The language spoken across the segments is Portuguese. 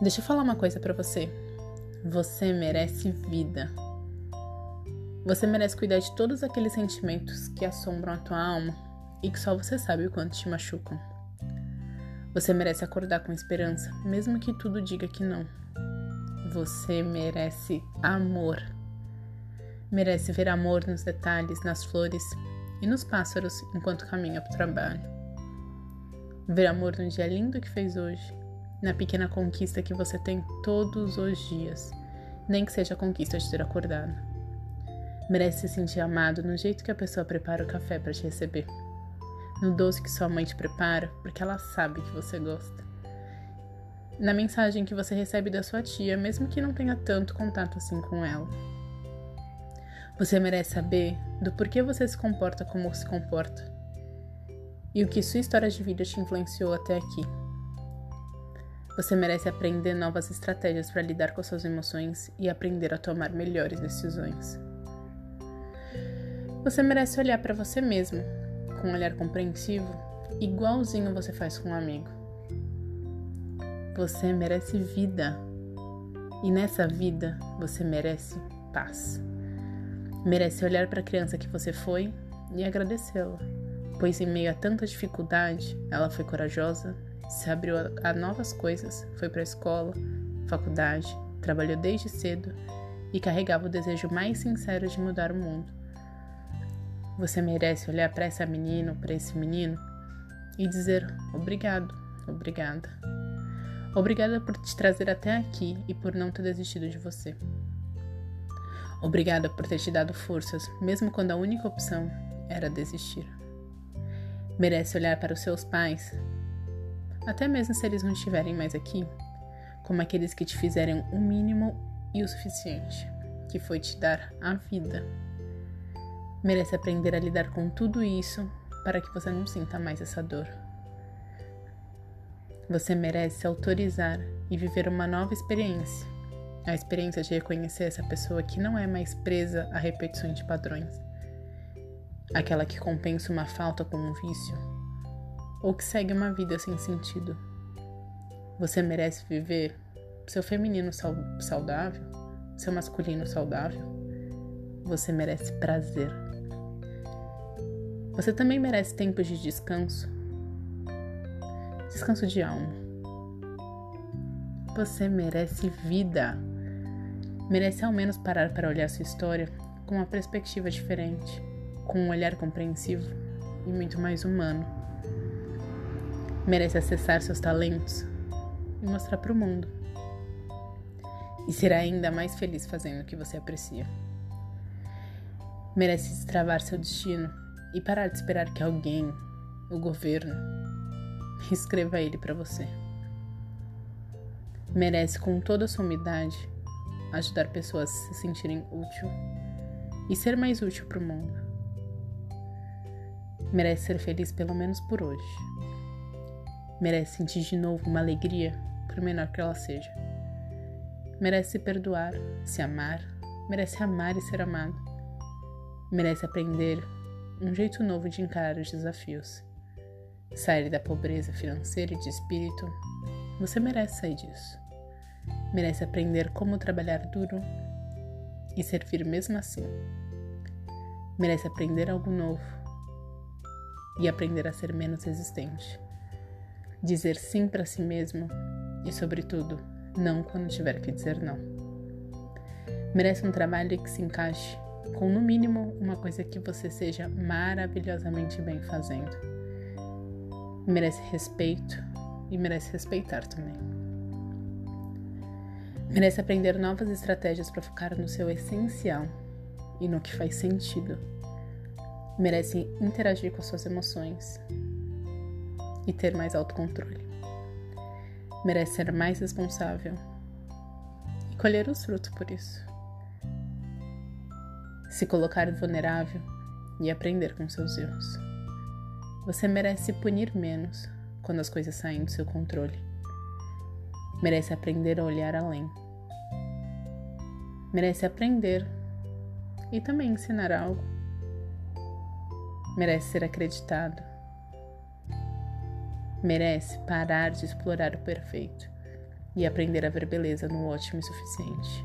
Deixa eu falar uma coisa para você. Você merece vida. Você merece cuidar de todos aqueles sentimentos que assombram a tua alma e que só você sabe o quanto te machucam. Você merece acordar com esperança, mesmo que tudo diga que não. Você merece amor. Merece ver amor nos detalhes, nas flores e nos pássaros enquanto caminha para o trabalho. Ver amor no dia lindo que fez hoje, na pequena conquista que você tem todos os dias, nem que seja a conquista de ter acordado. Merece se sentir amado no jeito que a pessoa prepara o café para te receber. No doce que sua mãe te prepara, porque ela sabe que você gosta. Na mensagem que você recebe da sua tia, mesmo que não tenha tanto contato assim com ela. Você merece saber do porquê você se comporta como se comporta e o que sua história de vida te influenciou até aqui. Você merece aprender novas estratégias para lidar com suas emoções e aprender a tomar melhores decisões. Você merece olhar para você mesmo com um olhar compreensivo, igualzinho você faz com um amigo. Você merece vida. E nessa vida você merece paz. Merece olhar para a criança que você foi e agradecê-la, pois em meio a tanta dificuldade, ela foi corajosa, se abriu a novas coisas, foi para a escola, faculdade, trabalhou desde cedo e carregava o desejo mais sincero de mudar o mundo. Você merece olhar para essa menina ou para esse menino e dizer obrigado, obrigada. Obrigada por te trazer até aqui e por não ter desistido de você. Obrigada por ter te dado forças, mesmo quando a única opção era desistir. Merece olhar para os seus pais, até mesmo se eles não estiverem mais aqui, como aqueles que te fizeram o mínimo e o suficiente, que foi te dar a vida merece aprender a lidar com tudo isso para que você não sinta mais essa dor. Você merece se autorizar e viver uma nova experiência. A experiência de reconhecer essa pessoa que não é mais presa a repetições de padrões. Aquela que compensa uma falta com um vício. Ou que segue uma vida sem sentido. Você merece viver seu feminino saudável, seu masculino saudável. Você merece prazer. Você também merece tempos de descanso. Descanso de alma. Você merece vida. Merece ao menos parar para olhar sua história com uma perspectiva diferente, com um olhar compreensivo e muito mais humano. Merece acessar seus talentos e mostrar para o mundo. E será ainda mais feliz fazendo o que você aprecia. Merece destravar seu destino e parar de esperar que alguém, o governo, escreva ele para você. Merece com toda a sua umidade ajudar pessoas a se sentirem útil e ser mais útil para o mundo. Merece ser feliz pelo menos por hoje. Merece sentir de novo uma alegria, por menor que ela seja. Merece se perdoar, se amar, merece amar e ser amado. Merece aprender um jeito novo de encarar os desafios. Sair da pobreza financeira e de espírito, você merece sair disso. Merece aprender como trabalhar duro e servir mesmo assim. Merece aprender algo novo e aprender a ser menos resistente. Dizer sim para si mesmo e, sobretudo, não quando tiver que dizer não. Merece um trabalho que se encaixe com no mínimo uma coisa que você seja maravilhosamente bem fazendo. Merece respeito e merece respeitar também. Merece aprender novas estratégias para focar no seu essencial e no que faz sentido. Merece interagir com suas emoções e ter mais autocontrole. Merece ser mais responsável e colher os frutos por isso se colocar vulnerável e aprender com seus erros. Você merece punir menos quando as coisas saem do seu controle. Merece aprender a olhar além. Merece aprender e também ensinar algo. Merece ser acreditado. Merece parar de explorar o perfeito e aprender a ver beleza no ótimo e suficiente.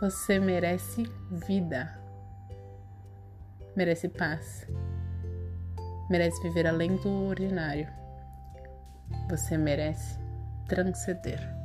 Você merece vida, merece paz, merece viver além do ordinário. Você merece transcender.